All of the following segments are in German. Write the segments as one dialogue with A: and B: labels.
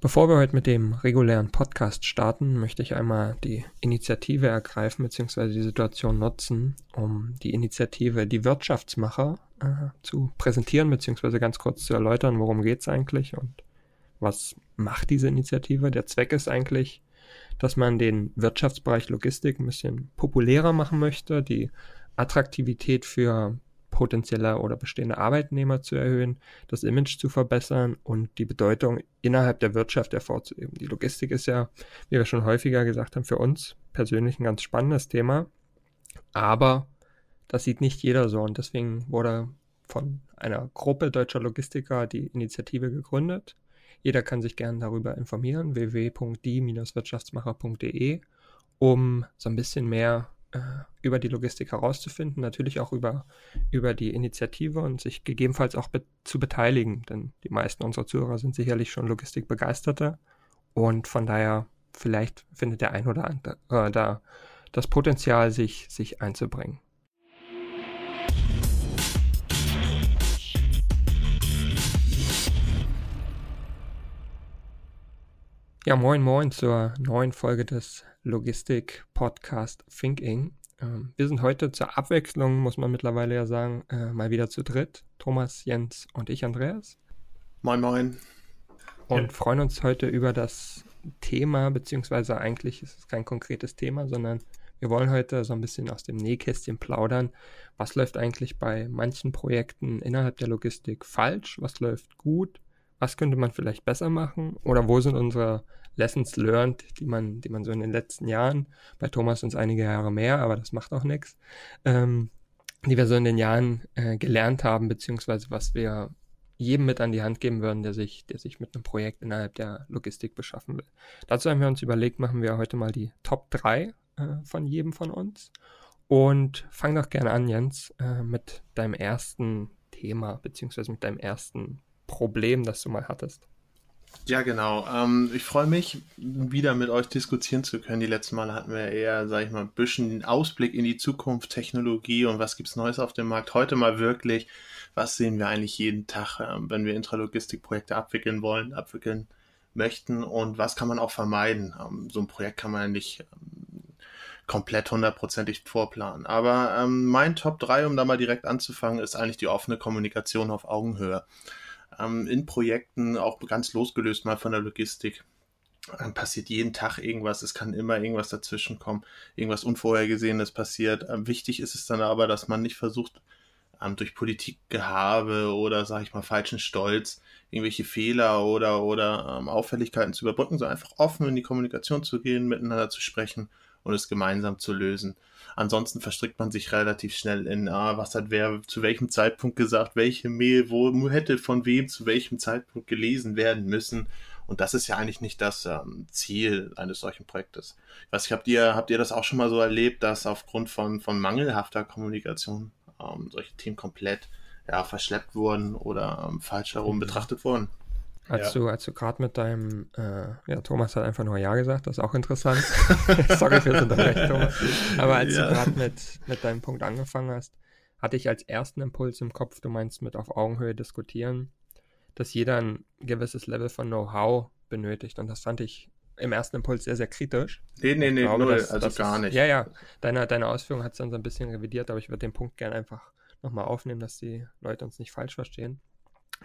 A: Bevor wir heute mit dem regulären Podcast starten, möchte ich einmal die Initiative ergreifen bzw. die Situation nutzen, um die Initiative Die Wirtschaftsmacher äh, zu präsentieren bzw. ganz kurz zu erläutern, worum geht es eigentlich und was macht diese Initiative. Der Zweck ist eigentlich, dass man den Wirtschaftsbereich Logistik ein bisschen populärer machen möchte, die Attraktivität für potenzielle oder bestehende Arbeitnehmer zu erhöhen, das Image zu verbessern und die Bedeutung innerhalb der Wirtschaft hervorzuheben. Die Logistik ist ja, wie wir schon häufiger gesagt haben, für uns persönlich ein ganz spannendes Thema, aber das sieht nicht jeder so und deswegen wurde von einer Gruppe deutscher Logistiker die Initiative gegründet. Jeder kann sich gerne darüber informieren, www.die-wirtschaftsmacher.de, um so ein bisschen mehr äh, über die Logistik herauszufinden, natürlich auch über, über die Initiative und sich gegebenenfalls auch be zu beteiligen, denn die meisten unserer Zuhörer sind sicherlich schon Logistikbegeisterte und von daher vielleicht findet der ein oder andere äh, da das Potenzial, sich, sich einzubringen. Ja, moin moin zur neuen Folge des Logistik-Podcast Thinking. Ähm, wir sind heute zur Abwechslung, muss man mittlerweile ja sagen, äh, mal wieder zu dritt. Thomas, Jens und ich, Andreas.
B: Moin moin.
A: Und ja. freuen uns heute über das Thema, beziehungsweise eigentlich ist es kein konkretes Thema, sondern wir wollen heute so ein bisschen aus dem Nähkästchen plaudern. Was läuft eigentlich bei manchen Projekten innerhalb der Logistik falsch? Was läuft gut? Was könnte man vielleicht besser machen? Oder wo sind unsere Lessons learned, die man, die man so in den letzten Jahren, bei Thomas es einige Jahre mehr, aber das macht auch nichts, ähm, die wir so in den Jahren äh, gelernt haben, beziehungsweise was wir jedem mit an die Hand geben würden, der sich, der sich mit einem Projekt innerhalb der Logistik beschaffen will. Dazu haben wir uns überlegt, machen wir heute mal die Top 3 äh, von jedem von uns. Und fang doch gerne an, Jens, äh, mit deinem ersten Thema, beziehungsweise mit deinem ersten Problem, das du mal hattest.
B: Ja, genau. Ähm, ich freue mich, wieder mit euch diskutieren zu können. Die letzten Mal hatten wir eher, sag ich mal, ein bisschen den Ausblick in die Zukunft, Technologie und was gibt's Neues auf dem Markt. Heute mal wirklich, was sehen wir eigentlich jeden Tag, ähm, wenn wir Intralogistikprojekte abwickeln wollen, abwickeln möchten und was kann man auch vermeiden. Ähm, so ein Projekt kann man ja nicht ähm, komplett hundertprozentig vorplanen. Aber ähm, mein Top 3, um da mal direkt anzufangen, ist eigentlich die offene Kommunikation auf Augenhöhe ähm, in Projekten, auch ganz losgelöst mal von der Logistik. Dann passiert jeden Tag irgendwas, es kann immer irgendwas dazwischen kommen, irgendwas Unvorhergesehenes passiert. Ähm, wichtig ist es dann aber, dass man nicht versucht, ähm, durch Politikgehabe oder, sag ich mal, falschen Stolz irgendwelche Fehler oder, oder ähm, Auffälligkeiten zu überbrücken, sondern einfach offen in die Kommunikation zu gehen, miteinander zu sprechen und es gemeinsam zu lösen. Ansonsten verstrickt man sich relativ schnell in, ah, was hat wer zu welchem Zeitpunkt gesagt, welche Mail, wo hätte von wem zu welchem Zeitpunkt gelesen werden müssen. Und das ist ja eigentlich nicht das ähm, Ziel eines solchen Projektes. Ich weiß nicht, habt ihr, habt ihr das auch schon mal so erlebt, dass aufgrund von, von mangelhafter Kommunikation ähm, solche Themen komplett ja, verschleppt wurden oder ähm, falsch herum mhm. betrachtet wurden?
A: Als ja. du, als du gerade mit deinem, äh, ja, Thomas hat einfach nur Ja gesagt, das ist auch interessant. Sorry fürs Unterbrechen, Thomas. Aber als ja. du gerade mit, mit deinem Punkt angefangen hast, hatte ich als ersten Impuls im Kopf, du meinst mit auf Augenhöhe diskutieren, dass jeder ein gewisses Level von Know-how benötigt. Und das fand ich im ersten Impuls sehr, sehr kritisch.
B: Nee, nee, nee, glaube, null, dass, also gar ist, nicht.
A: Ja, ja, deine, deine Ausführung hat es dann so ein bisschen revidiert, aber ich würde den Punkt gerne einfach nochmal aufnehmen, dass die Leute uns nicht falsch verstehen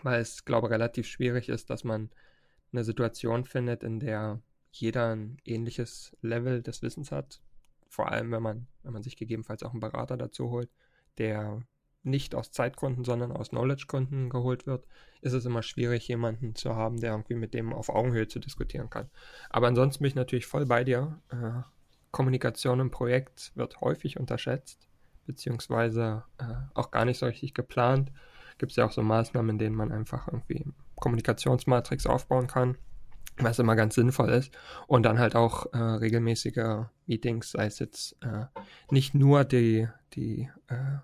A: weil es, glaube ich, relativ schwierig ist, dass man eine Situation findet, in der jeder ein ähnliches Level des Wissens hat. Vor allem, wenn man, wenn man sich gegebenenfalls auch einen Berater dazu holt, der nicht aus Zeitgründen, sondern aus Knowledge-Gründen geholt wird, ist es immer schwierig, jemanden zu haben, der irgendwie mit dem auf Augenhöhe zu diskutieren kann. Aber ansonsten bin ich natürlich voll bei dir. Äh, Kommunikation im Projekt wird häufig unterschätzt, beziehungsweise äh, auch gar nicht so richtig geplant gibt es ja auch so Maßnahmen, in denen man einfach irgendwie Kommunikationsmatrix aufbauen kann, was immer ganz sinnvoll ist. Und dann halt auch äh, regelmäßige Meetings, sei es jetzt äh, nicht nur die, die, äh,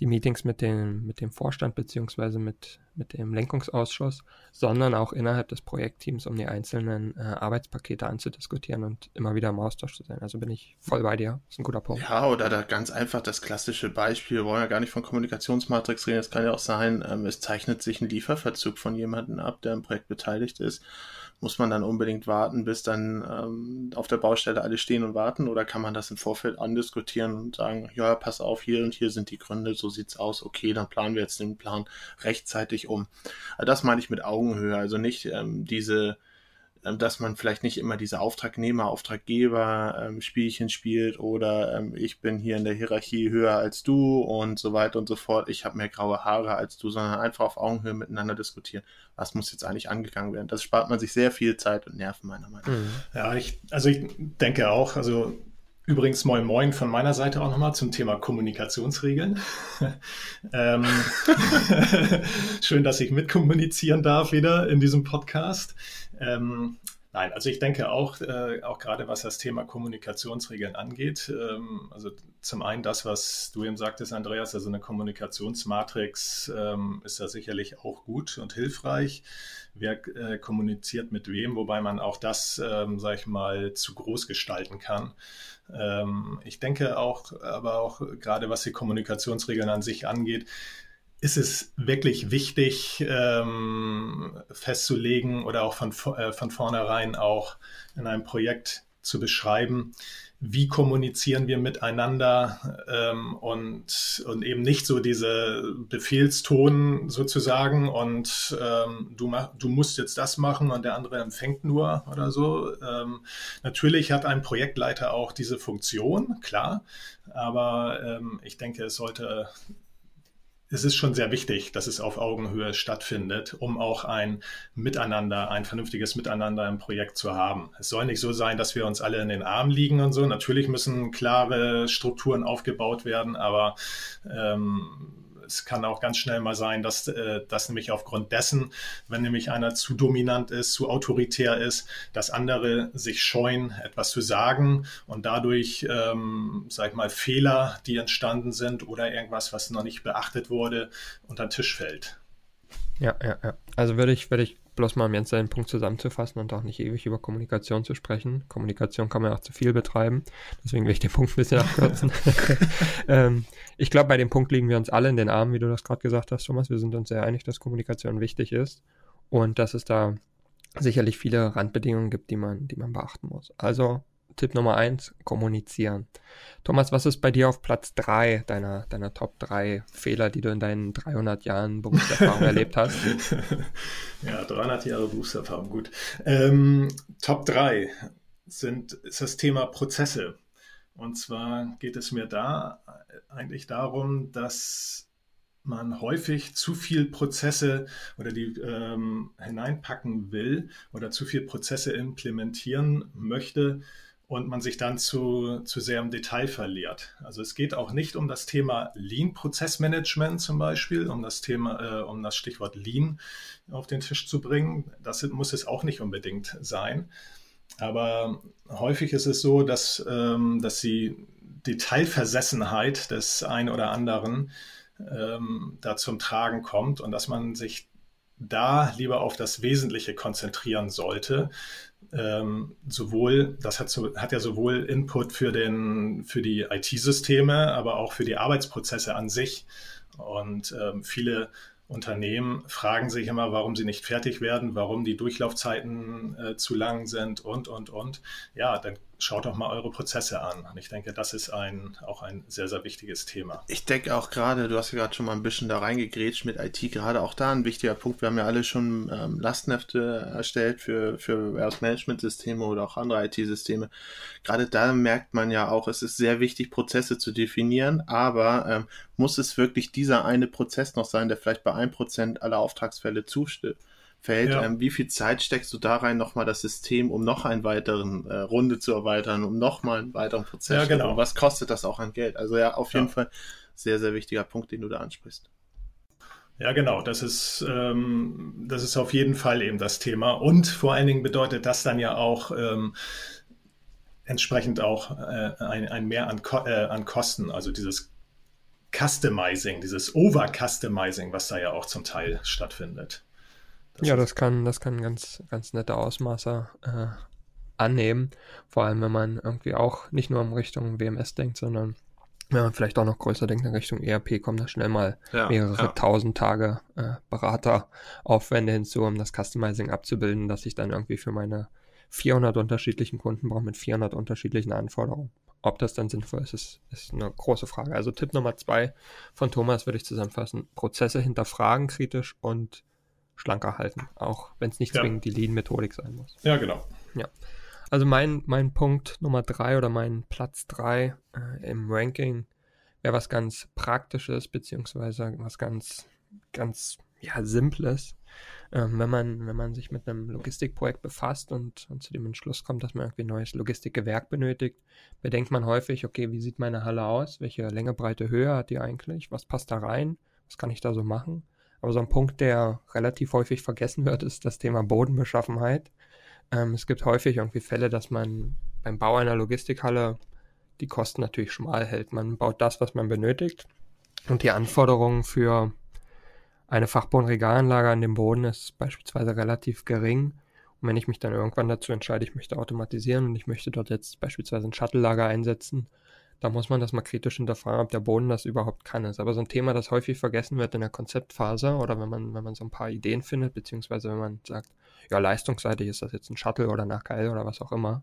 A: die Meetings mit dem, mit dem Vorstand beziehungsweise mit, mit dem Lenkungsausschuss, sondern auch innerhalb des Projektteams, um die einzelnen äh, Arbeitspakete anzudiskutieren und immer wieder im Austausch zu sein. Also bin ich voll bei dir. Das ist ein guter Punkt.
B: Ja, oder da ganz einfach das klassische Beispiel, wir wollen ja gar nicht von Kommunikationsmatrix reden, es kann ja auch sein, ähm, es zeichnet sich ein Lieferverzug von jemandem ab, der im Projekt beteiligt ist muss man dann unbedingt warten, bis dann ähm, auf der Baustelle alle stehen und warten? Oder kann man das im Vorfeld andiskutieren und sagen, ja, pass auf, hier und hier sind die Gründe, so sieht's aus, okay, dann planen wir jetzt den Plan rechtzeitig um. Also das meine ich mit Augenhöhe, also nicht ähm, diese ähm, dass man vielleicht nicht immer diese Auftragnehmer, Auftraggeber ähm, Spielchen spielt oder ähm, ich bin hier in der Hierarchie höher als du und so weiter und so fort. Ich habe mehr graue Haare als du, sondern einfach auf Augenhöhe miteinander diskutieren. Was muss jetzt eigentlich angegangen werden? Das spart man sich sehr viel Zeit und Nerven meiner Meinung nach. Mhm.
C: Ja, ich, also ich denke auch, also Übrigens, moin moin von meiner Seite auch nochmal zum Thema Kommunikationsregeln. ähm, schön, dass ich mitkommunizieren darf wieder in diesem Podcast. Ähm, nein, also ich denke auch, äh, auch gerade was das Thema Kommunikationsregeln angeht, ähm, also zum einen das, was du eben sagtest, Andreas, also eine Kommunikationsmatrix ähm, ist da sicherlich auch gut und hilfreich. Wer äh, kommuniziert mit wem, wobei man auch das, ähm, sag ich mal, zu groß gestalten kann. Ähm, ich denke auch, aber auch gerade was die Kommunikationsregeln an sich angeht, ist es wirklich wichtig ähm, festzulegen oder auch von, äh, von vornherein auch in einem Projekt zu beschreiben, wie kommunizieren wir miteinander ähm, und, und eben nicht so diese Befehlston sozusagen und ähm, du, mach, du musst jetzt das machen und der andere empfängt nur oder so. Ähm, natürlich hat ein Projektleiter auch diese Funktion, klar, aber ähm, ich denke, es sollte es ist schon sehr wichtig, dass es auf Augenhöhe stattfindet, um auch ein Miteinander, ein vernünftiges Miteinander im Projekt zu haben. Es soll nicht so sein, dass wir uns alle in den Armen liegen und so. Natürlich müssen klare Strukturen aufgebaut werden, aber ähm, es kann auch ganz schnell mal sein, dass äh, das nämlich aufgrund dessen, wenn nämlich einer zu dominant ist, zu autoritär ist, dass andere sich scheuen, etwas zu sagen und dadurch, ähm, sag ich mal, Fehler, die entstanden sind oder irgendwas, was noch nicht beachtet wurde, unter den Tisch fällt.
A: Ja, ja, ja. Also würde ich, würde ich bloß mal um jetzt seinen Punkt zusammenzufassen und auch nicht ewig über Kommunikation zu sprechen. Kommunikation kann man auch zu viel betreiben. Deswegen will ich den Punkt ein bisschen abkürzen. ähm, ich glaube, bei dem Punkt liegen wir uns alle in den Armen, wie du das gerade gesagt hast, Thomas. Wir sind uns sehr einig, dass Kommunikation wichtig ist und dass es da sicherlich viele Randbedingungen gibt, die man, die man beachten muss. Also Tipp Nummer eins, kommunizieren. Thomas, was ist bei dir auf Platz drei deiner, deiner Top drei Fehler, die du in deinen 300 Jahren Berufserfahrung erlebt hast?
C: Ja, 300 Jahre Berufserfahrung, gut. Ähm, Top drei sind, ist das Thema Prozesse. Und zwar geht es mir da eigentlich darum, dass man häufig zu viel Prozesse oder die ähm, hineinpacken will oder zu viel Prozesse implementieren möchte, und man sich dann zu, zu sehr im Detail verliert. Also es geht auch nicht um das Thema Lean-Prozessmanagement zum Beispiel, um das Thema, äh, um das Stichwort Lean auf den Tisch zu bringen. Das muss es auch nicht unbedingt sein. Aber häufig ist es so, dass, ähm, dass die Detailversessenheit des einen oder anderen ähm, da zum Tragen kommt und dass man sich da lieber auf das Wesentliche konzentrieren sollte, ähm, sowohl, das hat, so, hat ja sowohl Input für, den, für die IT-Systeme, aber auch für die Arbeitsprozesse an sich. Und ähm, viele Unternehmen fragen sich immer, warum sie nicht fertig werden, warum die Durchlaufzeiten äh, zu lang sind und, und, und. Ja, dann schaut doch mal eure Prozesse an. Und ich denke, das ist ein, auch ein sehr, sehr wichtiges Thema.
B: Ich denke auch gerade, du hast ja gerade schon mal ein bisschen da reingegrätscht mit IT, gerade auch da ein wichtiger Punkt. Wir haben ja alle schon ähm, Lastenhefte erstellt für, für Warehouse-Management-Systeme oder auch andere IT-Systeme. Gerade da merkt man ja auch, es ist sehr wichtig, Prozesse zu definieren, aber ähm, muss es wirklich dieser eine Prozess noch sein, der vielleicht bei ein Prozent aller Auftragsfälle zustimmt? Fällt. Ja. Ähm, wie viel Zeit steckst du da rein, nochmal das System, um noch einen weiteren äh, Runde zu erweitern, um nochmal einen weiteren Prozess? Ja, genau. Was kostet das auch an Geld? Also ja, auf jeden Fall sehr, sehr wichtiger Punkt, den du da ansprichst.
C: Ja, genau. Das ist, ähm, das ist auf jeden Fall eben das Thema. Und vor allen Dingen bedeutet das dann ja auch ähm, entsprechend auch äh, ein, ein Mehr an, Ko äh, an Kosten. Also dieses Customizing, dieses Over-Customizing, was da ja auch zum Teil stattfindet.
A: Das ja, das kann, das kann ganz, ganz nette Ausmaße äh, annehmen. Vor allem, wenn man irgendwie auch nicht nur in Richtung WMS denkt, sondern wenn man vielleicht auch noch größer denkt in Richtung ERP, kommen da schnell mal ja, mehrere ja. tausend Tage äh, Berateraufwände hinzu, um das Customizing abzubilden, dass ich dann irgendwie für meine 400 unterschiedlichen Kunden brauche mit 400 unterschiedlichen Anforderungen. Ob das dann sinnvoll ist, ist, ist eine große Frage. Also Tipp Nummer zwei von Thomas würde ich zusammenfassen. Prozesse hinterfragen kritisch und schlanker halten, auch wenn es nicht ja. zwingend die Lean-Methodik sein muss.
C: Ja, genau.
A: Ja. Also mein, mein Punkt Nummer drei oder mein Platz drei äh, im Ranking wäre was ganz Praktisches, beziehungsweise was ganz, ganz ja, Simples. Ähm, wenn, man, wenn man sich mit einem Logistikprojekt befasst und, und zu dem Entschluss kommt, dass man irgendwie ein neues Logistikgewerk benötigt, bedenkt man häufig, okay, wie sieht meine Halle aus? Welche Länge, Breite, Höhe hat die eigentlich? Was passt da rein? Was kann ich da so machen? Aber so ein Punkt, der relativ häufig vergessen wird, ist das Thema Bodenbeschaffenheit. Ähm, es gibt häufig irgendwie Fälle, dass man beim Bau einer Logistikhalle die Kosten natürlich schmal hält. Man baut das, was man benötigt und die Anforderungen für eine Fachbodenregalanlage an dem Boden ist beispielsweise relativ gering. Und wenn ich mich dann irgendwann dazu entscheide, ich möchte automatisieren und ich möchte dort jetzt beispielsweise ein Shuttle-Lager einsetzen, da muss man das mal kritisch hinterfragen, ob der Boden das überhaupt kann. Ist aber so ein Thema, das häufig vergessen wird in der Konzeptphase oder wenn man, wenn man so ein paar Ideen findet, beziehungsweise wenn man sagt, ja, leistungsseitig ist das jetzt ein Shuttle oder ein AKL oder was auch immer,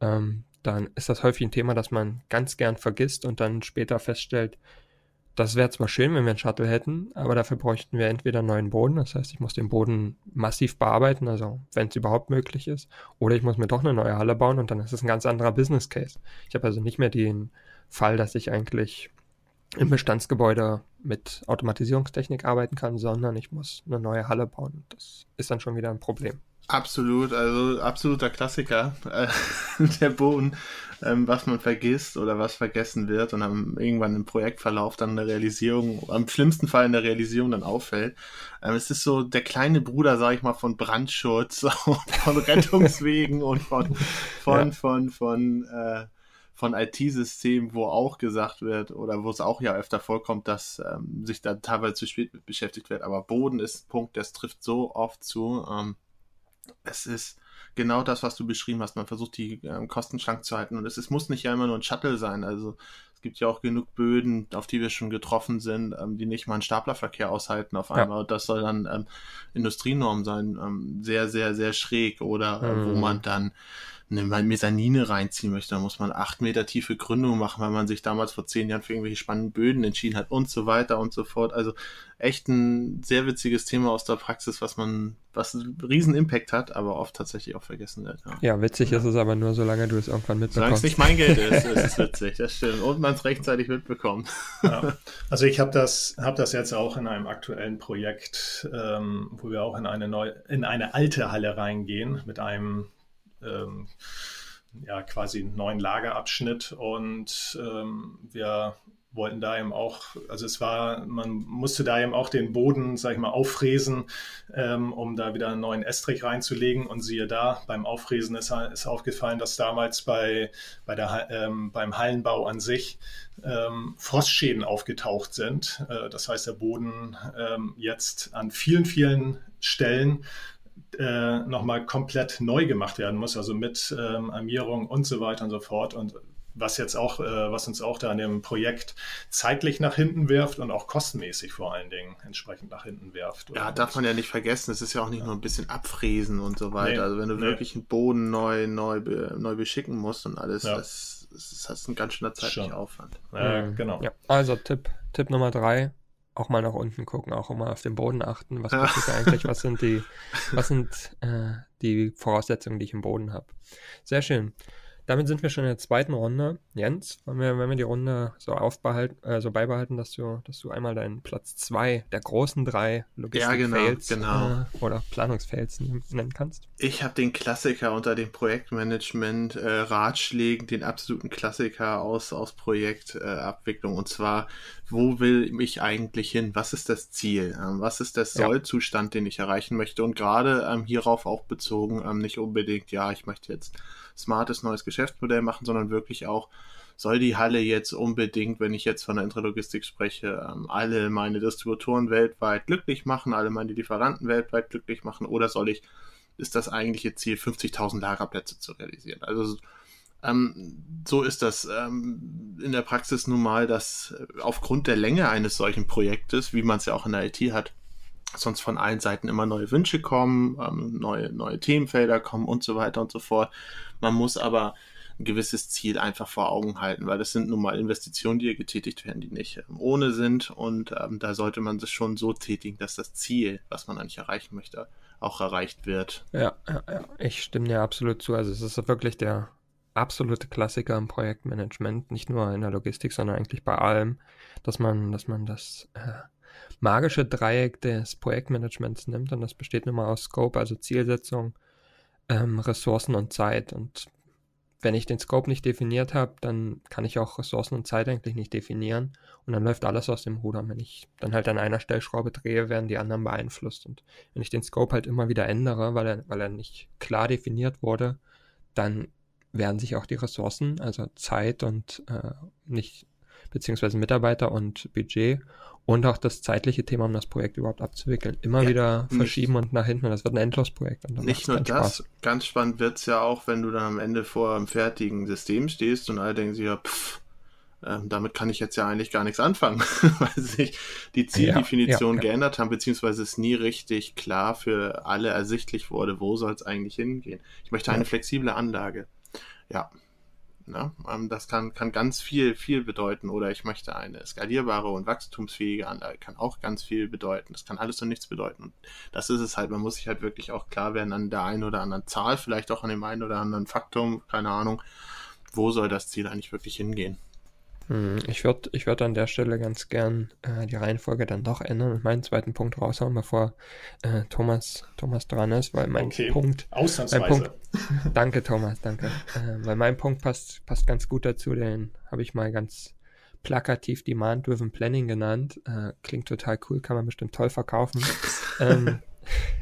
A: ähm, dann ist das häufig ein Thema, das man ganz gern vergisst und dann später feststellt, das wäre zwar schön, wenn wir einen Shuttle hätten, aber dafür bräuchten wir entweder neuen Boden, das heißt, ich muss den Boden massiv bearbeiten, also wenn es überhaupt möglich ist, oder ich muss mir doch eine neue Halle bauen und dann ist es ein ganz anderer Business Case. Ich habe also nicht mehr den Fall, dass ich eigentlich im Bestandsgebäude mit Automatisierungstechnik arbeiten kann, sondern ich muss eine neue Halle bauen. Das ist dann schon wieder ein Problem.
B: Absolut, also absoluter Klassiker, äh, der Boden, ähm, was man vergisst oder was vergessen wird und dann irgendwann im Projektverlauf dann eine Realisierung, am schlimmsten Fall in der Realisierung dann auffällt. Ähm, es ist so der kleine Bruder, sag ich mal, von Brandschutz, von Rettungswegen und von, von, ja. von, von, äh, von IT-Systemen, wo auch gesagt wird oder wo es auch ja öfter vorkommt, dass ähm, sich da teilweise zu spät mit beschäftigt wird. Aber Boden ist ein Punkt, das trifft so oft zu. Ähm, es ist genau das, was du beschrieben hast. Man versucht, die ähm, Kosten schlank zu halten. Und es, es muss nicht ja immer nur ein Shuttle sein. Also es gibt ja auch genug Böden, auf die wir schon getroffen sind, ähm, die nicht mal einen Staplerverkehr aushalten auf einmal. Ja. Das soll dann ähm, Industrienorm sein. Ähm, sehr, sehr, sehr schräg. Oder äh, mhm. wo man dann eine Mesanine reinziehen möchte, dann muss man acht Meter tiefe Gründung machen, weil man sich damals vor zehn Jahren für irgendwelche spannenden Böden entschieden hat und so weiter und so fort. Also echt ein sehr witziges Thema aus der Praxis, was man, was einen riesen Impact hat, aber oft tatsächlich auch vergessen wird.
A: Ja, ja witzig ja. ist es aber nur, solange du es irgendwann mitbekommst. Solange es
B: nicht mein Geld ist, ist es witzig, das stimmt. Und man es rechtzeitig mitbekommt.
C: Ja. Also ich habe das, hab das jetzt auch in einem aktuellen Projekt, ähm, wo wir auch in eine neue, in eine alte Halle reingehen mit einem ähm, ja, quasi einen neuen Lagerabschnitt und ähm, wir wollten da eben auch, also es war, man musste da eben auch den Boden, sag ich mal, auffräsen, ähm, um da wieder einen neuen Estrich reinzulegen. Und siehe da, beim Auffräsen ist, ist aufgefallen, dass damals bei, bei der, ähm, beim Hallenbau an sich ähm, Frostschäden aufgetaucht sind. Äh, das heißt, der Boden ähm, jetzt an vielen, vielen Stellen äh, nochmal komplett neu gemacht werden muss, also mit ähm, Armierung und so weiter und so fort. Und was jetzt auch, äh, was uns auch da in dem Projekt zeitlich nach hinten wirft und auch kostenmäßig vor allen Dingen entsprechend nach hinten wirft.
B: Ja, und darf man ja nicht vergessen, es ist ja auch nicht ja. nur ein bisschen abfräsen und so weiter. Nee, also wenn du nee. wirklich einen Boden neu, neu, neu beschicken musst und alles, ja. das, das ist ein ganz schöner zeitlicher Schon. Aufwand.
A: Ja, genau. Ja, also Tipp, Tipp Nummer drei, auch mal nach unten gucken, auch mal auf den Boden achten. Was passiert da eigentlich? Was sind die, was sind äh, die Voraussetzungen, die ich im Boden habe? Sehr schön. Damit sind wir schon in der zweiten Runde. Jens, wenn wir, wenn wir die Runde so aufbehalten, äh, so beibehalten, dass du, dass du einmal deinen Platz zwei der großen drei Logistik-Fails
B: ja, genau, genau.
A: äh, oder Planungsfails nennen kannst.
B: Ich habe den Klassiker unter den Projektmanagement äh, Ratschlägen, den absoluten Klassiker aus, aus Projektabwicklung. und zwar, wo will ich eigentlich hin? Was ist das Ziel? Ähm, was ist der Sollzustand, den ich erreichen möchte? Und gerade ähm, hierauf auch bezogen, ähm, nicht unbedingt, ja, ich möchte jetzt smartes neues Geschäftsmodell machen, sondern wirklich auch soll die Halle jetzt unbedingt, wenn ich jetzt von der Intralogistik spreche, ähm, alle meine Distributoren weltweit glücklich machen, alle meine Lieferanten weltweit glücklich machen oder soll ich, ist das eigentliche Ziel, 50.000 Lagerplätze zu realisieren? Also ähm, so ist das ähm, in der Praxis nun mal, dass äh, aufgrund der Länge eines solchen Projektes, wie man es ja auch in der IT hat, sonst von allen Seiten immer neue Wünsche kommen, ähm, neue, neue Themenfelder kommen und so weiter und so fort. Man muss aber ein gewisses Ziel einfach vor Augen halten, weil das sind nun mal Investitionen, die hier getätigt werden, die nicht ähm, ohne sind und ähm, da sollte man sich schon so tätigen, dass das Ziel, was man eigentlich erreichen möchte, auch erreicht wird.
A: Ja, ja, ja. ich stimme dir absolut zu. Also es ist wirklich der absolute Klassiker im Projektmanagement, nicht nur in der Logistik, sondern eigentlich bei allem, dass man, dass man das äh, magische Dreieck des Projektmanagements nimmt und das besteht nun mal aus Scope, also Zielsetzung, ähm, Ressourcen und Zeit. Und wenn ich den Scope nicht definiert habe, dann kann ich auch Ressourcen und Zeit eigentlich nicht definieren und dann läuft alles aus dem Ruder. Wenn ich dann halt an einer Stellschraube drehe, werden die anderen beeinflusst. Und wenn ich den Scope halt immer wieder ändere, weil er, weil er nicht klar definiert wurde, dann werden sich auch die Ressourcen, also Zeit und äh, nicht, beziehungsweise Mitarbeiter und Budget und auch das zeitliche Thema, um das Projekt überhaupt abzuwickeln, immer ja, wieder verschieben nicht, und nach hinten. Und das wird ein Endlosprojekt.
B: Nicht nur das, Spaß. ganz spannend wird's ja auch, wenn du dann am Ende vor einem fertigen System stehst und alle denken sich ja, pff, ähm, damit kann ich jetzt ja eigentlich gar nichts anfangen, weil sich die Zieldefinition ja, ja, geändert haben, beziehungsweise es nie richtig klar für alle ersichtlich wurde, wo soll es eigentlich hingehen. Ich möchte eine flexible Anlage ja, ne? Ähm, das kann, kann ganz viel, viel bedeuten. Oder ich möchte eine skalierbare und wachstumsfähige Anlage, kann auch ganz viel bedeuten. Das kann alles und nichts bedeuten. Und das ist es halt. Man muss sich halt wirklich auch klar werden an der einen oder anderen Zahl, vielleicht auch an dem einen oder anderen Faktum, keine Ahnung, wo soll das Ziel eigentlich wirklich hingehen.
A: Hm, ich würde ich würd an der Stelle ganz gern äh, die Reihenfolge dann doch ändern und meinen zweiten Punkt raushauen, bevor äh, Thomas, Thomas dran ist, weil mein okay. Punkt.
C: Ausnahmsweise.
A: Mein Punkt, danke, Thomas, danke. Äh, weil mein Punkt passt, passt ganz gut dazu, den habe ich mal ganz plakativ Demand-Driven Planning genannt. Äh, klingt total cool, kann man bestimmt toll verkaufen. ähm,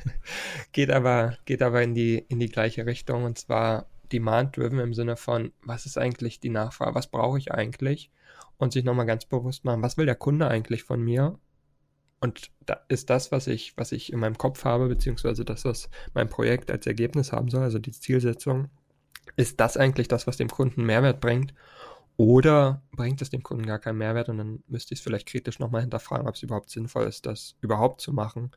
A: geht aber, geht aber in die, in die gleiche Richtung und zwar Demand-driven im Sinne von, was ist eigentlich die Nachfrage, was brauche ich eigentlich? Und sich nochmal ganz bewusst machen, was will der Kunde eigentlich von mir? Und da ist das, was ich, was ich in meinem Kopf habe, beziehungsweise das, was mein Projekt als Ergebnis haben soll, also die Zielsetzung, ist das eigentlich das, was dem Kunden Mehrwert bringt? Oder bringt es dem Kunden gar keinen Mehrwert und dann müsste ich es vielleicht kritisch nochmal hinterfragen, ob es überhaupt sinnvoll ist, das überhaupt zu machen.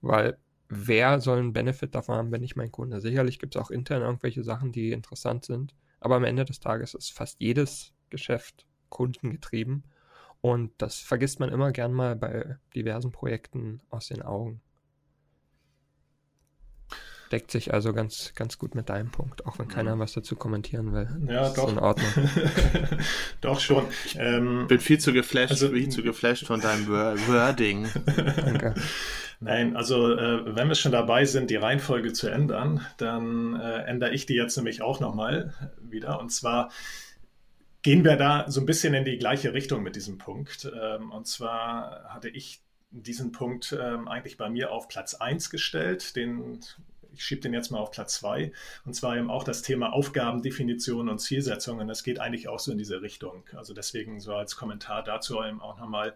A: Weil wer soll einen Benefit davon haben, wenn nicht mein Kunde? Sicherlich gibt es auch intern irgendwelche Sachen, die interessant sind, aber am Ende des Tages ist fast jedes Geschäft kundengetrieben und das vergisst man immer gern mal bei diversen Projekten aus den Augen. Deckt sich also ganz, ganz gut mit deinem Punkt, auch wenn keiner was dazu kommentieren will.
C: Ja, doch. in Ordnung. doch schon.
B: Ich ähm, bin viel zu geflasht, also, viel zu geflasht von deinem Wording. Danke.
C: Nein, also äh, wenn wir schon dabei sind, die Reihenfolge zu ändern, dann äh, ändere ich die jetzt nämlich auch nochmal wieder. Und zwar gehen wir da so ein bisschen in die gleiche Richtung mit diesem Punkt. Ähm, und zwar hatte ich diesen Punkt ähm, eigentlich bei mir auf Platz 1 gestellt. Den ich schiebe den jetzt mal auf Platz zwei, und zwar eben auch das Thema Aufgabendefinition und Zielsetzung. Und das geht eigentlich auch so in diese Richtung. Also deswegen so als Kommentar dazu eben auch nochmal,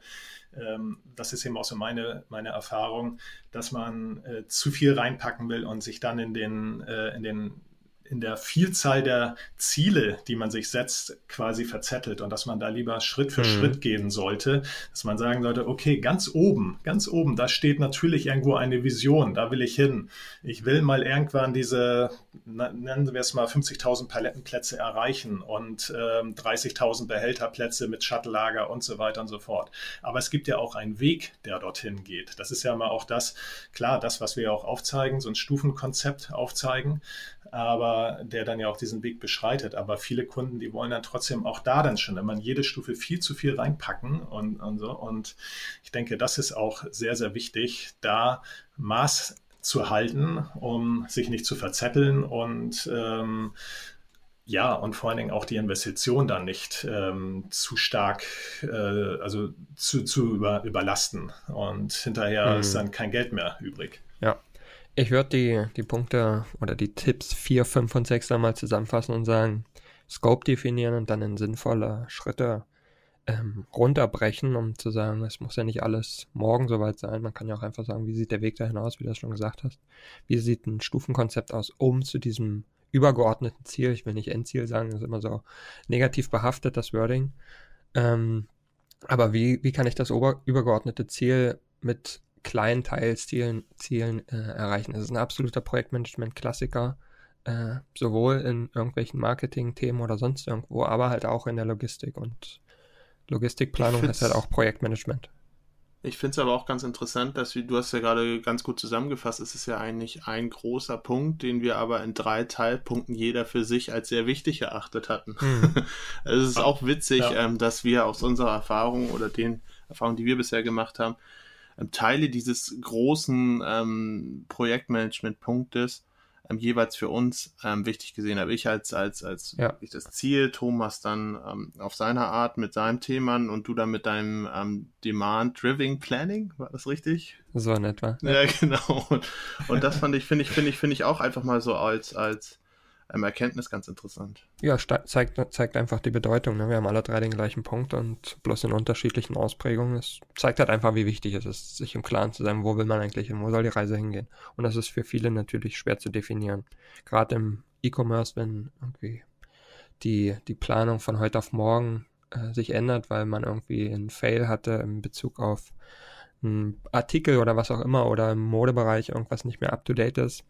C: ähm, das ist eben auch so meine, meine Erfahrung, dass man äh, zu viel reinpacken will und sich dann in den, äh, in den in der Vielzahl der Ziele, die man sich setzt, quasi verzettelt und dass man da lieber Schritt für mhm. Schritt gehen sollte, dass man sagen sollte, okay, ganz oben, ganz oben, da steht natürlich irgendwo eine Vision, da will ich hin. Ich will mal irgendwann diese, nennen wir es mal 50.000 Palettenplätze erreichen und ähm, 30.000 Behälterplätze mit Shuttle-Lager und so weiter und so fort. Aber es gibt ja auch einen Weg, der dorthin geht. Das ist ja mal auch das, klar, das, was wir auch aufzeigen, so ein Stufenkonzept aufzeigen aber der dann ja auch diesen Weg beschreitet. Aber viele Kunden, die wollen dann trotzdem auch da dann schon immer in jede Stufe viel zu viel reinpacken und, und so. Und ich denke, das ist auch sehr, sehr wichtig, da Maß zu halten, um sich nicht zu verzetteln und ähm, ja, und vor allen Dingen auch die Investition dann nicht ähm, zu stark, äh, also zu, zu über, überlasten. Und hinterher mhm. ist dann kein Geld mehr übrig.
A: Ja, ich würde die, die Punkte oder die Tipps 4, 5 und 6 einmal zusammenfassen und sagen, Scope definieren und dann in sinnvolle Schritte ähm, runterbrechen, um zu sagen, es muss ja nicht alles morgen soweit sein. Man kann ja auch einfach sagen, wie sieht der Weg dahin aus, wie du das schon gesagt hast. Wie sieht ein Stufenkonzept aus, um zu diesem übergeordneten Ziel, ich will nicht Endziel sagen, das ist immer so negativ behaftet, das Wording. Ähm, aber wie, wie kann ich das ober, übergeordnete Ziel mit kleinen Teilzielen Zielen, äh, erreichen? Das ist ein absoluter Projektmanagement-Klassiker, äh, sowohl in irgendwelchen Marketing-Themen oder sonst irgendwo, aber halt auch in der Logistik. Und Logistikplanung ist halt auch Projektmanagement.
B: Ich finde es aber auch ganz interessant, dass wir, du hast ja gerade ganz gut zusammengefasst, es ist ja eigentlich ein großer Punkt, den wir aber in drei Teilpunkten jeder für sich als sehr wichtig erachtet hatten. Also es ist auch witzig, ja. ähm, dass wir aus unserer Erfahrung oder den Erfahrungen, die wir bisher gemacht haben, Teile dieses großen ähm, Projektmanagement-Punktes ähm, jeweils für uns ähm, wichtig gesehen habe. Ich als, als, als ja. ich das Ziel, Thomas dann ähm, auf seiner Art mit seinem Thema und du dann mit deinem ähm, Demand-Driven Planning, war das richtig?
A: So in etwa.
B: Ja, genau. Und, und das fand ich, finde ich, finde ich, finde ich auch einfach mal so als, als ähm, Erkenntnis ganz interessant.
A: Ja, zeigt, zeigt einfach die Bedeutung. Ne? Wir haben alle drei den gleichen Punkt und bloß in unterschiedlichen Ausprägungen. Es zeigt halt einfach, wie wichtig es ist, sich im Klaren zu sein, wo will man eigentlich hin, wo soll die Reise hingehen. Und das ist für viele natürlich schwer zu definieren. Gerade im E-Commerce, wenn irgendwie die, die Planung von heute auf morgen äh, sich ändert, weil man irgendwie einen Fail hatte in Bezug auf einen Artikel oder was auch immer oder im Modebereich irgendwas nicht mehr up to date ist,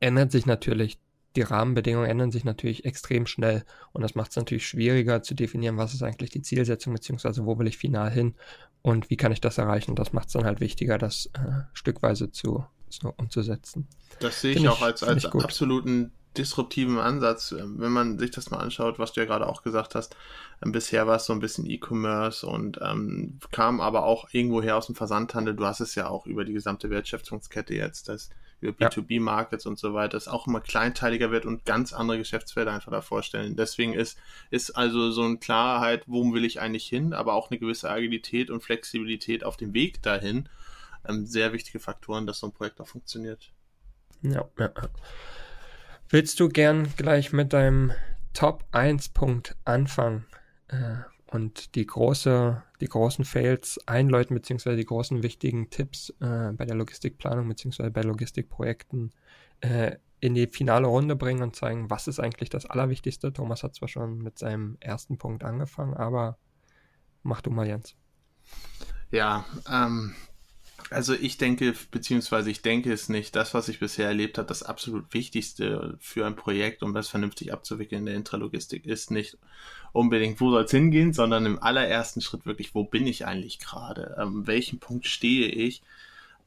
A: ändert sich natürlich die Rahmenbedingungen ändern sich natürlich extrem schnell und das macht es natürlich schwieriger zu definieren, was ist eigentlich die Zielsetzung, beziehungsweise wo will ich final hin und wie kann ich das erreichen. Und das macht es dann halt wichtiger, das äh, stückweise zu, zu, umzusetzen.
B: Das sehe ich, ich auch als, als absoluten disruptiven Ansatz, wenn man sich das mal anschaut, was du ja gerade auch gesagt hast. Ähm, bisher war es so ein bisschen E-Commerce und ähm, kam aber auch irgendwoher aus dem Versandhandel. Du hast es ja auch über die gesamte Wertschöpfungskette jetzt, das über B2B-Markets und so weiter, das auch immer kleinteiliger wird und ganz andere Geschäftsfelder einfach da vorstellen. Deswegen ist, ist also so eine Klarheit, wo will ich eigentlich hin, aber auch eine gewisse Agilität und Flexibilität auf dem Weg dahin, ähm, sehr wichtige Faktoren, dass so ein Projekt auch funktioniert.
A: Ja, ja. Willst du gern gleich mit deinem Top 1 Punkt anfangen? Äh, und die große, die großen Fails einläuten, beziehungsweise die großen wichtigen Tipps äh, bei der Logistikplanung, beziehungsweise bei Logistikprojekten äh, in die finale Runde bringen und zeigen, was ist eigentlich das Allerwichtigste. Thomas hat zwar schon mit seinem ersten Punkt angefangen, aber mach du mal, Jens.
B: Ja, ähm, also ich denke, beziehungsweise ich denke es nicht, das, was ich bisher erlebt habe, das absolut Wichtigste für ein Projekt, um das vernünftig abzuwickeln in der Intralogistik, ist nicht unbedingt, wo soll es hingehen, sondern im allerersten Schritt wirklich, wo bin ich eigentlich gerade? Ähm, welchen Punkt stehe ich?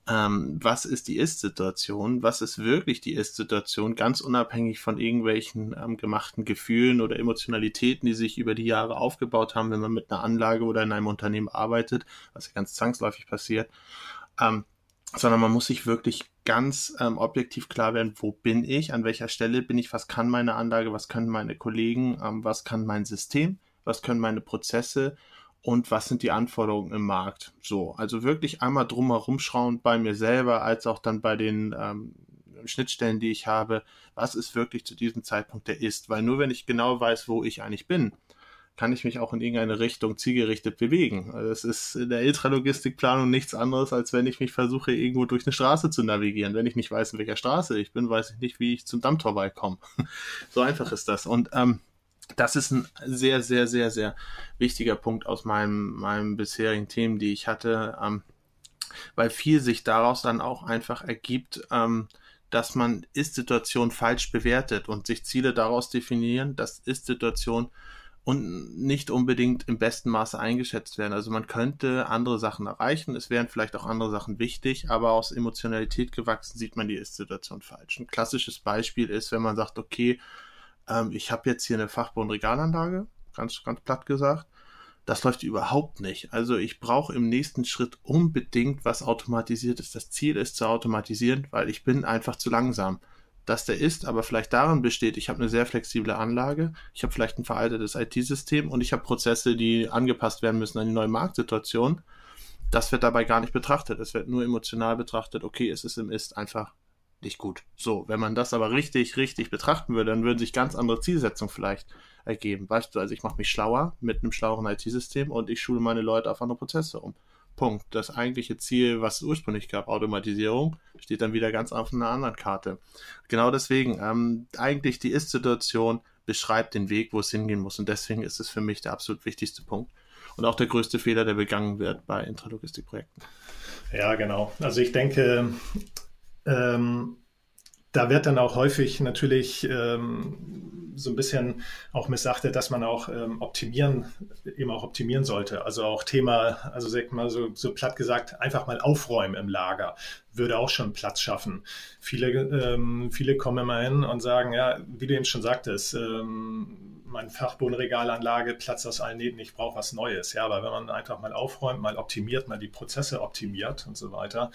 B: Ähm, was ist die Ist-Situation? Was ist wirklich die Ist-Situation? Ganz unabhängig von irgendwelchen ähm, gemachten Gefühlen oder Emotionalitäten, die sich über die Jahre aufgebaut haben, wenn man mit einer Anlage oder in einem Unternehmen arbeitet, was ja ganz zwangsläufig passiert. Ähm, sondern man muss sich wirklich ganz ähm, objektiv klar werden, wo bin ich, an welcher Stelle bin ich, was kann meine Anlage, was können meine Kollegen, ähm, was kann mein System, was können meine Prozesse und was sind die Anforderungen im Markt. So, also wirklich einmal drumherum schauen bei mir selber, als auch dann bei den ähm, Schnittstellen, die ich habe, was ist wirklich zu diesem Zeitpunkt der ist. Weil nur wenn ich genau weiß, wo ich eigentlich bin, kann ich mich auch in irgendeine Richtung zielgerichtet bewegen. Also das ist in der Ultralogistikplanung nichts anderes, als wenn ich mich versuche, irgendwo durch eine Straße zu navigieren. Wenn ich nicht weiß, in welcher Straße ich bin, weiß ich nicht, wie ich zum Dammtor komme. so einfach ist das. Und ähm, das ist ein sehr, sehr, sehr, sehr wichtiger Punkt aus meinem, meinem bisherigen Themen, die ich hatte, ähm, weil viel sich daraus dann auch einfach ergibt, ähm, dass man Ist-Situation falsch bewertet und sich Ziele daraus definieren, dass Ist-Situation und nicht unbedingt im besten Maße eingeschätzt werden. Also man könnte andere Sachen erreichen, es wären vielleicht auch andere Sachen wichtig, aber aus Emotionalität gewachsen sieht man die Ist-Situation falsch. Ein klassisches Beispiel ist, wenn man sagt, okay, ähm, ich habe jetzt hier eine Fachbau- und Regalanlage, ganz, ganz platt gesagt, das läuft überhaupt nicht. Also ich brauche im nächsten Schritt unbedingt was automatisiert ist. Das Ziel ist zu automatisieren, weil ich bin einfach zu langsam dass der ist, aber vielleicht darin besteht, ich habe eine sehr flexible Anlage, ich habe vielleicht ein veraltetes IT-System und ich habe Prozesse, die angepasst werden müssen an die neue Marktsituation. Das wird dabei gar nicht betrachtet. Es wird nur emotional betrachtet, okay, es ist im Ist einfach nicht gut. So, wenn man das aber richtig, richtig betrachten würde, dann würden sich ganz andere Zielsetzungen vielleicht ergeben. Beispielsweise, ich mache mich schlauer mit einem schlaueren IT-System und ich schule meine Leute auf andere Prozesse um. Punkt. Das eigentliche Ziel, was es ursprünglich gab, Automatisierung, steht dann wieder ganz auf einer anderen Karte. Genau deswegen, ähm, eigentlich die Ist-Situation beschreibt den Weg, wo es hingehen muss. Und deswegen ist es für mich der absolut wichtigste Punkt. Und auch der größte Fehler, der begangen wird bei Intralogistikprojekten.
C: Ja, genau. Also ich denke, ähm, da wird dann auch häufig natürlich ähm, so ein bisschen auch missachtet, dass man auch ähm, optimieren, eben auch optimieren sollte. Also auch Thema, also sag mal so, so platt gesagt, einfach mal aufräumen im Lager würde auch schon Platz schaffen. Viele, ähm, viele kommen immer hin und sagen, ja, wie du eben schon sagtest, ähm, mein Fachbodenregalanlage platzt aus allen Nähten, ich brauche was Neues. Ja, aber wenn man einfach mal aufräumt, mal optimiert, mal die Prozesse optimiert und so weiter,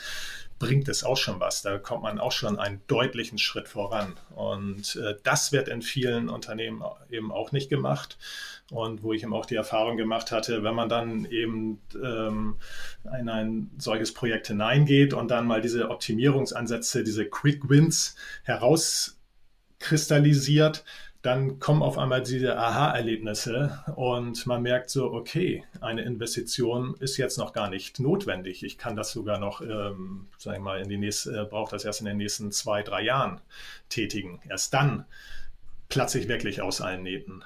C: bringt es auch schon was. Da kommt man auch schon einen deutlichen Schritt voran. Und äh, das wird in vielen Unternehmen eben auch nicht gemacht. Und wo ich eben auch die Erfahrung gemacht hatte, wenn man dann eben ähm, in ein solches Projekt hineingeht und dann mal diese Optimierungsansätze, diese Quick Wins herauskristallisiert, dann kommen auf einmal diese Aha-Erlebnisse und man merkt so, okay, eine Investition ist jetzt noch gar nicht notwendig. Ich kann das sogar noch, ähm, sag ich mal, in die nächste, äh, brauche das erst in den nächsten zwei, drei Jahren tätigen. Erst dann platze ich wirklich aus allen Nähten.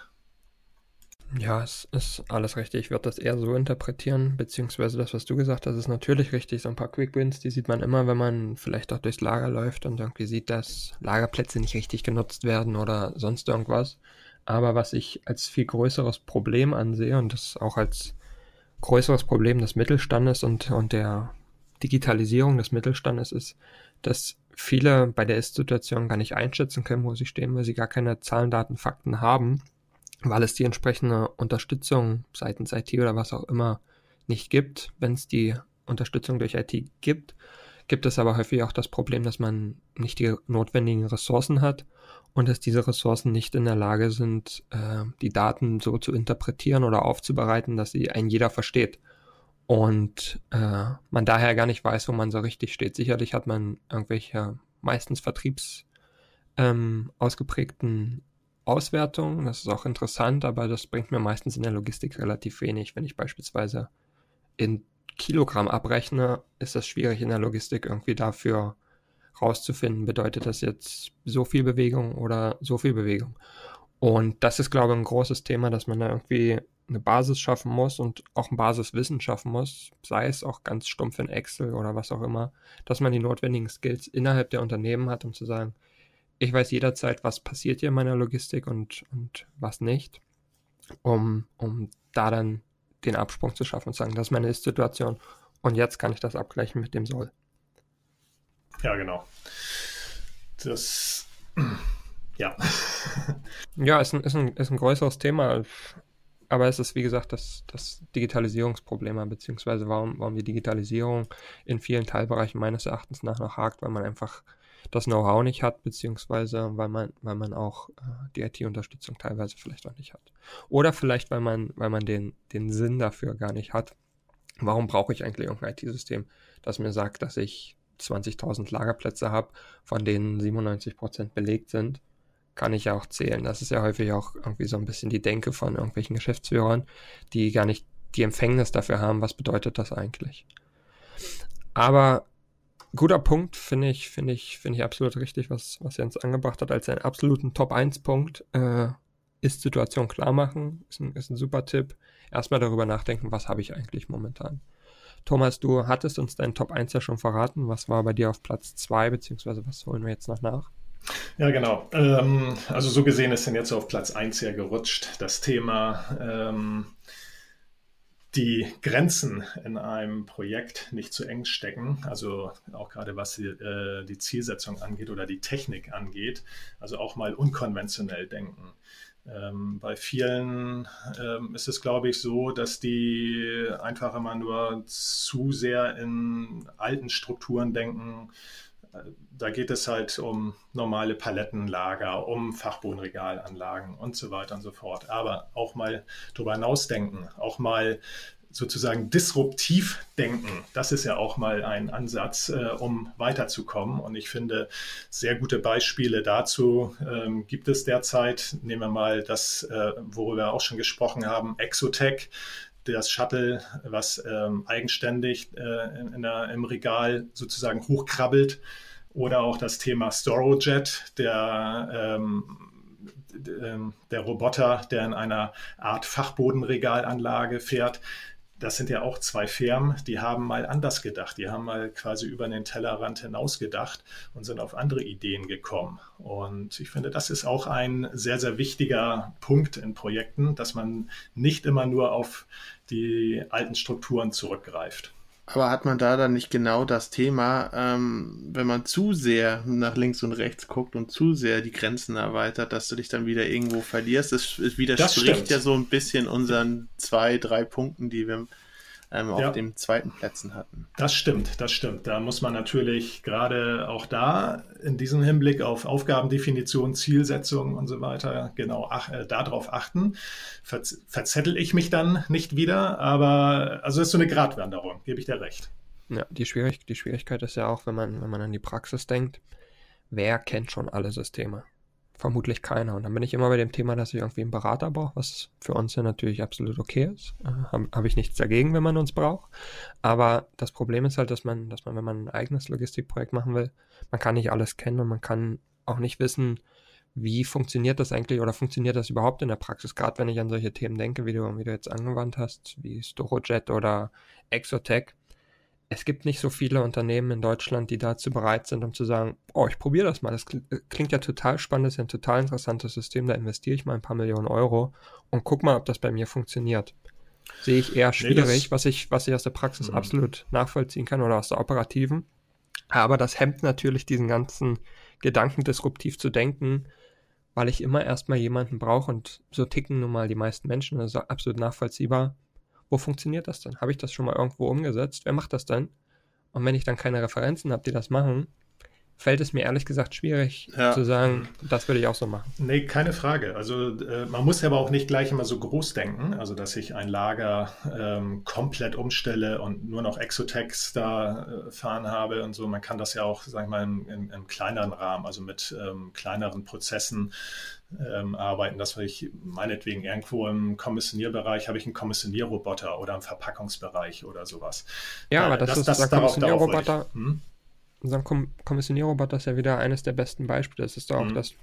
A: Ja, es ist alles richtig. Ich würde das eher so interpretieren, beziehungsweise das, was du gesagt hast, ist natürlich richtig. So ein paar Quick Wins, die sieht man immer, wenn man vielleicht auch durchs Lager läuft und irgendwie sieht, dass Lagerplätze nicht richtig genutzt werden oder sonst irgendwas. Aber was ich als viel größeres Problem ansehe und das auch als größeres Problem des Mittelstandes und, und der Digitalisierung des Mittelstandes ist, dass viele bei der Ist-Situation gar nicht einschätzen können, wo sie stehen, weil sie gar keine Zahlen, Daten, Fakten haben weil es die entsprechende Unterstützung seitens IT oder was auch immer nicht gibt. Wenn es die Unterstützung durch IT gibt, gibt es aber häufig auch das Problem, dass man nicht die notwendigen Ressourcen hat und dass diese Ressourcen nicht in der Lage sind, äh, die Daten so zu interpretieren oder aufzubereiten, dass sie ein jeder versteht. Und äh, man daher gar nicht weiß, wo man so richtig steht. Sicherlich hat man irgendwelche meistens vertriebs ähm, ausgeprägten Auswertung. Das ist auch interessant, aber das bringt mir meistens in der Logistik relativ wenig. Wenn ich beispielsweise in Kilogramm abrechne, ist das schwierig in der Logistik irgendwie dafür rauszufinden, bedeutet das jetzt so viel Bewegung oder so viel Bewegung. Und das ist, glaube ich, ein großes Thema, dass man da irgendwie eine Basis schaffen muss und auch ein Basiswissen schaffen muss, sei es auch ganz stumpf in Excel oder was auch immer, dass man die notwendigen Skills innerhalb der Unternehmen hat, um zu sagen, ich weiß jederzeit, was passiert hier in meiner Logistik und, und was nicht, um, um da dann den Absprung zu schaffen und zu sagen, das ist meine Ist-Situation und jetzt kann ich das abgleichen mit dem Soll.
C: Ja, genau. Das, ja.
A: ja, ist ein, ist, ein, ist ein größeres Thema, aber es ist, wie gesagt, das, das Digitalisierungsproblem, beziehungsweise warum, warum die Digitalisierung in vielen Teilbereichen meines Erachtens nach noch hakt, weil man einfach das Know-how nicht hat, beziehungsweise weil man, weil man auch äh, die IT-Unterstützung teilweise vielleicht auch nicht hat. Oder vielleicht, weil man, weil man den, den Sinn dafür gar nicht hat. Warum brauche ich eigentlich irgendein IT-System, das mir sagt, dass ich 20.000 Lagerplätze habe, von denen 97% belegt sind? Kann ich ja auch zählen. Das ist ja häufig auch irgendwie so ein bisschen die Denke von irgendwelchen Geschäftsführern, die gar nicht die Empfängnis dafür haben, was bedeutet das eigentlich. Aber guter Punkt, finde ich, finde ich, finde ich absolut richtig, was, was Jens angebracht hat, als einen absoluten Top-1-Punkt. Äh, ist Situation klar machen, ist ein, ist ein super Tipp. Erstmal darüber nachdenken, was habe ich eigentlich momentan. Thomas, du hattest uns deinen Top 1 ja schon verraten. Was war bei dir auf Platz 2, beziehungsweise was holen wir jetzt noch nach?
C: Ja, genau. Ähm, also so gesehen ist denn jetzt auf Platz 1 ja gerutscht. Das Thema ähm, die Grenzen in einem Projekt nicht zu eng stecken, also auch gerade was die, äh, die, Zielsetzung angeht oder die Technik angeht, also auch mal unkonventionell denken. Ähm, bei vielen ähm, ist es, glaube ich, so, dass die einfach immer nur zu sehr in alten Strukturen denken. Da geht es halt um normale Palettenlager, um Fachbodenregalanlagen und so weiter und so fort. Aber auch mal drüber hinausdenken, auch mal sozusagen disruptiv denken. Das ist ja auch mal ein Ansatz, äh, um weiterzukommen. Und ich finde, sehr gute Beispiele dazu ähm, gibt es derzeit. Nehmen wir mal das, äh, worüber wir auch schon gesprochen haben, Exotech das Shuttle, was ähm, eigenständig äh, in, in der, im Regal sozusagen hochkrabbelt. Oder auch das Thema Storojet, der ähm, ähm, der Roboter, der in einer Art Fachbodenregalanlage fährt, das sind ja auch zwei Firmen, die haben mal anders gedacht. Die haben mal quasi über den Tellerrand hinaus gedacht und sind auf andere Ideen gekommen. Und ich finde, das ist auch ein sehr, sehr wichtiger Punkt in Projekten, dass man nicht immer nur auf die alten Strukturen zurückgreift.
B: Aber hat man da dann nicht genau das Thema, ähm, wenn man zu sehr nach links und rechts guckt und zu sehr die Grenzen erweitert, dass du dich dann wieder irgendwo verlierst? Es, es widerspricht ja so ein bisschen unseren zwei, drei Punkten, die wir ähm, auf ja. den zweiten Plätzen hatten.
C: Das stimmt, das stimmt. Da muss man natürlich gerade auch da in diesem Hinblick auf Aufgabendefinition, Zielsetzung und so weiter genau ach, äh, darauf achten. Verz verzettel ich mich dann nicht wieder, aber also ist so eine Gratwanderung, gebe ich dir recht.
A: Ja, die, Schwierig die Schwierigkeit ist ja auch, wenn man, wenn man an die Praxis denkt, wer kennt schon alle Systeme? Vermutlich keiner. Und dann bin ich immer bei dem Thema, dass ich irgendwie einen Berater brauche, was für uns ja natürlich absolut okay ist. Äh, Habe hab ich nichts dagegen, wenn man uns braucht. Aber das Problem ist halt, dass man, dass man, wenn man ein eigenes Logistikprojekt machen will, man kann nicht alles kennen und man kann auch nicht wissen, wie funktioniert das eigentlich oder funktioniert das überhaupt in der Praxis? Gerade wenn ich an solche Themen denke, wie du, wie du jetzt angewandt hast, wie Storojet oder Exotech es gibt nicht so viele Unternehmen in Deutschland, die dazu bereit sind, um zu sagen, oh, ich probiere das mal. Das äh, klingt ja total spannend, das ist ja ein total interessantes System, da investiere ich mal ein paar Millionen Euro und guck mal, ob das bei mir funktioniert. Sehe ich eher schwierig, nee, was ich, was ich aus der Praxis mhm. absolut nachvollziehen kann oder aus der operativen. Aber das hemmt natürlich diesen ganzen Gedanken, disruptiv zu denken, weil ich immer erstmal jemanden brauche und so ticken nun mal die meisten Menschen, das ist absolut nachvollziehbar wo funktioniert das denn? Habe ich das schon mal irgendwo umgesetzt? Wer macht das denn? Und wenn ich dann keine Referenzen habe, die das machen, fällt es mir ehrlich gesagt schwierig ja. zu sagen, das würde ich auch so machen.
C: Nee, keine Frage. Also äh, man muss ja aber auch nicht gleich immer so groß denken, also dass ich ein Lager ähm, komplett umstelle und nur noch Exotex da äh, fahren habe und so. Man kann das ja auch, sag ich mal, im, im, im kleineren Rahmen, also mit ähm, kleineren Prozessen ähm, arbeiten, dass ich meinetwegen irgendwo im Kommissionierbereich habe ich einen Kommissionierroboter oder im Verpackungsbereich oder sowas.
A: Ja, aber das, das ist das, der Kommissionierroboter. Hm? Unser Kom Kommissionierroboter ist ja wieder eines der besten Beispiele. Das ist doch auch hm. das,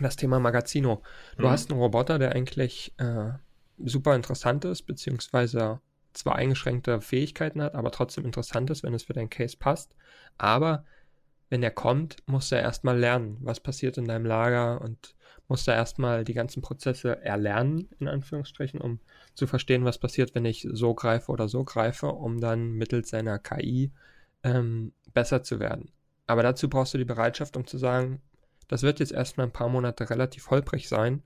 A: das Thema Magazino. Du hm. hast einen Roboter, der eigentlich äh, super interessant ist, beziehungsweise zwar eingeschränkte Fähigkeiten hat, aber trotzdem interessant ist, wenn es für deinen Case passt. Aber wenn er kommt, musst du erstmal lernen, was passiert in deinem Lager und musst du erstmal die ganzen Prozesse erlernen, in Anführungsstrichen, um zu verstehen, was passiert, wenn ich so greife oder so greife, um dann mittels seiner KI ähm, besser zu werden. Aber dazu brauchst du die Bereitschaft, um zu sagen, das wird jetzt erstmal ein paar Monate relativ holprig sein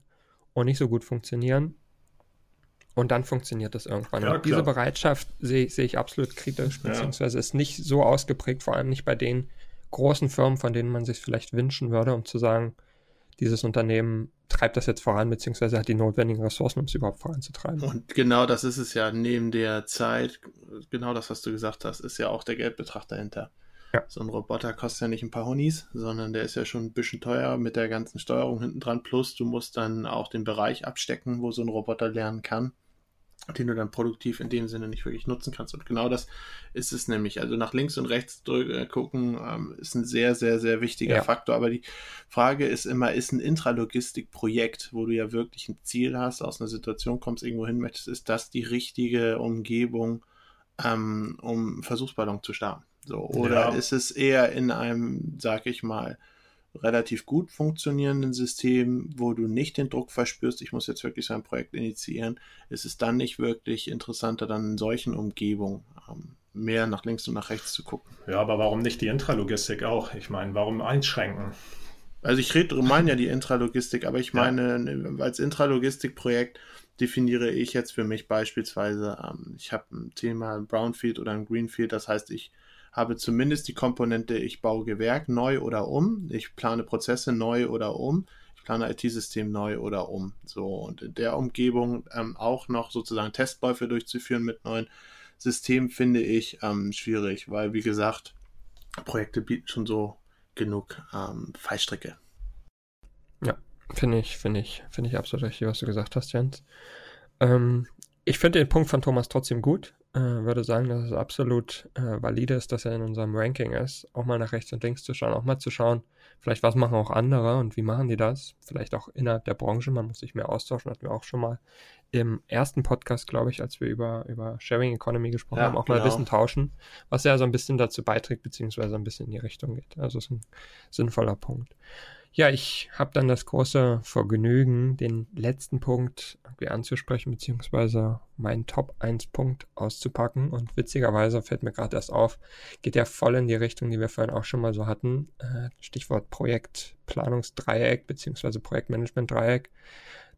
A: und nicht so gut funktionieren. Und dann funktioniert das irgendwann. Ja, diese Bereitschaft sehe seh ich absolut kritisch, beziehungsweise ja. ist nicht so ausgeprägt, vor allem nicht bei den großen Firmen, von denen man sich vielleicht wünschen würde, um zu sagen, dieses Unternehmen treibt das jetzt voran, beziehungsweise hat die notwendigen Ressourcen, um es überhaupt voranzutreiben.
B: Und genau das ist es ja neben der Zeit, genau das, was du gesagt hast, ist ja auch der Geldbetrag dahinter. Ja. So ein Roboter kostet ja nicht ein paar Honis, sondern der ist ja schon ein bisschen teuer mit der ganzen Steuerung hinten dran. Plus du musst dann auch den Bereich abstecken, wo so ein Roboter lernen kann den du dann produktiv in dem Sinne nicht wirklich nutzen kannst. Und genau das ist es nämlich. Also nach links und rechts äh, gucken ähm, ist ein sehr, sehr, sehr wichtiger ja. Faktor. Aber die Frage ist immer, ist ein Intralogistik-Projekt, wo du ja wirklich ein Ziel hast, aus einer Situation kommst, irgendwo hin möchtest, ist das die richtige Umgebung, ähm, um Versuchsballon zu starten? So, oder ja. ist es eher in einem, sag ich mal, relativ gut funktionierenden System, wo du nicht den Druck verspürst, ich muss jetzt wirklich so ein Projekt initiieren, ist es dann nicht wirklich interessanter, dann in solchen Umgebungen ähm, mehr nach links und nach rechts zu gucken.
C: Ja, aber warum nicht die Intralogistik auch? Ich meine, warum einschränken?
B: Also ich rede, meine ja die Intralogistik, aber ich meine, ja. als Intralogistikprojekt definiere ich jetzt für mich beispielsweise, ähm, ich habe ein Thema ein Brownfield oder ein Greenfield, das heißt, ich habe zumindest die Komponente, ich baue Gewerk neu oder um, ich plane Prozesse neu oder um, ich plane IT-System neu oder um. So, und in der Umgebung ähm, auch noch sozusagen Testläufe durchzuführen mit neuen Systemen, finde ich ähm, schwierig, weil, wie gesagt, Projekte bieten schon so genug ähm, Fallstricke.
A: Ja, finde ich, finde ich, finde ich absolut richtig, was du gesagt hast, Jens. Ähm, ich finde den Punkt von Thomas trotzdem gut. Äh, würde sagen, dass es absolut äh, valide ist, dass er in unserem Ranking ist. Auch mal nach rechts und links zu schauen, auch mal zu schauen, vielleicht was machen auch andere und wie machen die das. Vielleicht auch innerhalb der Branche, man muss sich mehr austauschen, hatten wir auch schon mal im ersten Podcast, glaube ich, als wir über, über Sharing Economy gesprochen ja, haben, auch genau. mal Wissen tauschen, was ja so ein bisschen dazu beiträgt, beziehungsweise ein bisschen in die Richtung geht. Also ist ein sinnvoller Punkt. Ja, ich habe dann das große Vergnügen, den letzten Punkt irgendwie anzusprechen, beziehungsweise meinen Top 1 Punkt auszupacken. Und witzigerweise fällt mir gerade erst auf, geht ja voll in die Richtung, die wir vorhin auch schon mal so hatten. Äh, Stichwort Projektplanungsdreieck, beziehungsweise Projektmanagement-Dreieck,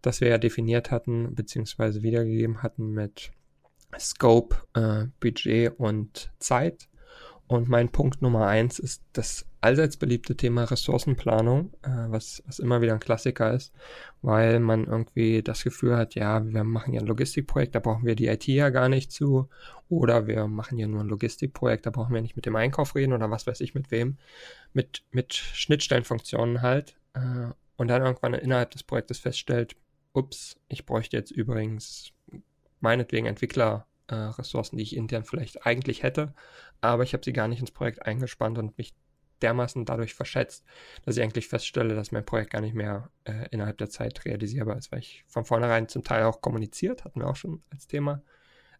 A: das wir ja definiert hatten, beziehungsweise wiedergegeben hatten mit Scope, äh, Budget und Zeit. Und mein Punkt Nummer eins ist das allseits beliebte Thema Ressourcenplanung, äh, was, was immer wieder ein Klassiker ist, weil man irgendwie das Gefühl hat, ja, wir machen ja ein Logistikprojekt, da brauchen wir die IT ja gar nicht zu. Oder wir machen ja nur ein Logistikprojekt, da brauchen wir nicht mit dem Einkauf reden oder was weiß ich mit wem. Mit, mit Schnittstellenfunktionen halt. Äh, und dann irgendwann innerhalb des Projektes feststellt, ups, ich bräuchte jetzt übrigens meinetwegen Entwickler äh, die ich intern vielleicht eigentlich hätte, aber ich habe sie gar nicht ins Projekt eingespannt und mich dermaßen dadurch verschätzt, dass ich eigentlich feststelle, dass mein Projekt gar nicht mehr äh, innerhalb der Zeit realisierbar ist, weil ich von vornherein zum Teil auch kommuniziert, hatten wir auch schon als Thema,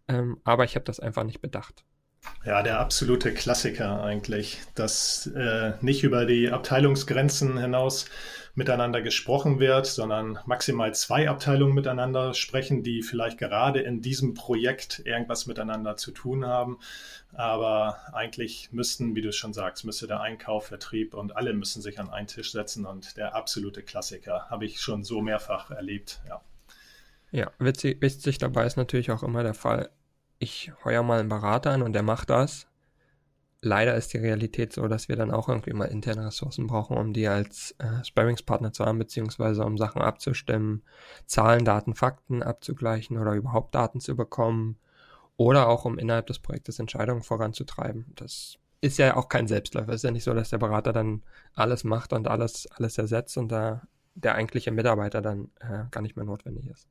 A: ähm, aber ich habe das einfach nicht bedacht.
C: Ja, der absolute Klassiker eigentlich, dass äh, nicht über die Abteilungsgrenzen hinaus miteinander gesprochen wird, sondern maximal zwei Abteilungen miteinander sprechen, die vielleicht gerade in diesem Projekt irgendwas miteinander zu tun haben. Aber eigentlich müssten, wie du schon sagst, müsste der Einkauf, Vertrieb und alle müssen sich an einen Tisch setzen und der absolute Klassiker habe ich schon so mehrfach erlebt. Ja.
A: Ja, witzig, witzig dabei ist natürlich auch immer der Fall, ich heuer mal einen Berater an und der macht das. Leider ist die Realität so, dass wir dann auch irgendwie mal interne Ressourcen brauchen, um die als äh, Sparringspartner zu haben, beziehungsweise um Sachen abzustimmen, Zahlen, Daten, Fakten abzugleichen oder überhaupt Daten zu bekommen oder auch um innerhalb des Projektes Entscheidungen voranzutreiben. Das ist ja auch kein Selbstläufer. Es ist ja nicht so, dass der Berater dann alles macht und alles, alles ersetzt und da der eigentliche Mitarbeiter dann äh, gar nicht mehr notwendig ist.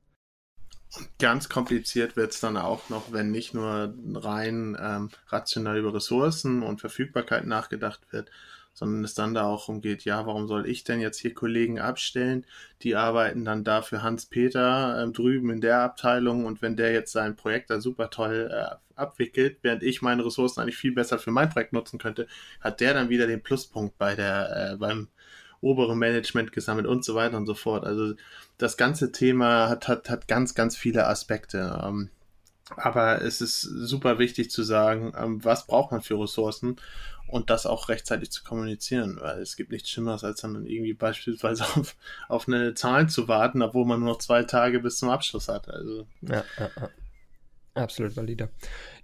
B: Ganz kompliziert wird es dann auch noch, wenn nicht nur rein ähm, rational über Ressourcen und Verfügbarkeit nachgedacht wird, sondern es dann da auch umgeht, ja, warum soll ich denn jetzt hier Kollegen abstellen? Die arbeiten dann da für Hans-Peter äh, drüben in der Abteilung und wenn der jetzt sein Projekt da super toll äh, abwickelt, während ich meine Ressourcen eigentlich viel besser für mein Projekt nutzen könnte, hat der dann wieder den Pluspunkt bei der, äh, beim obere Management gesammelt und so weiter und so fort. Also das ganze Thema hat, hat, hat ganz, ganz viele Aspekte. Ähm, aber es ist super wichtig zu sagen, ähm, was braucht man für Ressourcen und das auch rechtzeitig zu kommunizieren, weil es gibt nichts Schlimmeres, als dann irgendwie beispielsweise auf, auf eine Zahl zu warten, obwohl man nur noch zwei Tage bis zum Abschluss hat. Also.
A: Ja, ja, ja. absolut valide.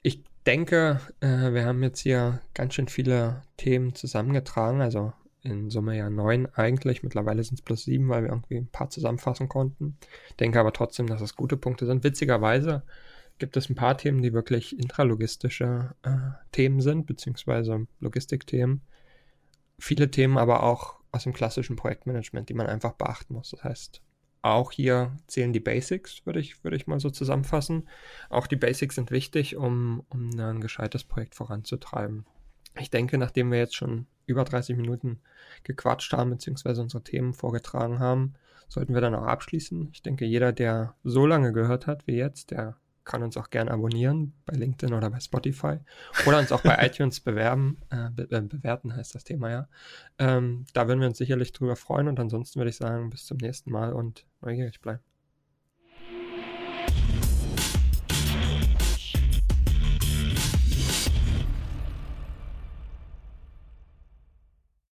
A: Ich denke, äh, wir haben jetzt hier ganz schön viele Themen zusammengetragen, also in Summe ja neun eigentlich. Mittlerweile sind es plus sieben, weil wir irgendwie ein paar zusammenfassen konnten. Denke aber trotzdem, dass es gute Punkte sind. Witzigerweise gibt es ein paar Themen, die wirklich intralogistische äh, Themen sind, beziehungsweise Logistikthemen. Viele Themen aber auch aus dem klassischen Projektmanagement, die man einfach beachten muss. Das heißt, auch hier zählen die Basics, würde ich, würde ich mal so zusammenfassen. Auch die Basics sind wichtig, um, um ein gescheites Projekt voranzutreiben. Ich denke, nachdem wir jetzt schon über 30 Minuten gequatscht haben, beziehungsweise unsere Themen vorgetragen haben, sollten wir dann auch abschließen. Ich denke, jeder, der so lange gehört hat wie jetzt, der kann uns auch gerne abonnieren bei LinkedIn oder bei Spotify oder uns auch bei iTunes bewerben, äh, be äh, bewerten heißt das Thema ja. Ähm, da würden wir uns sicherlich drüber freuen und ansonsten würde ich sagen, bis zum nächsten Mal und neugierig bleiben.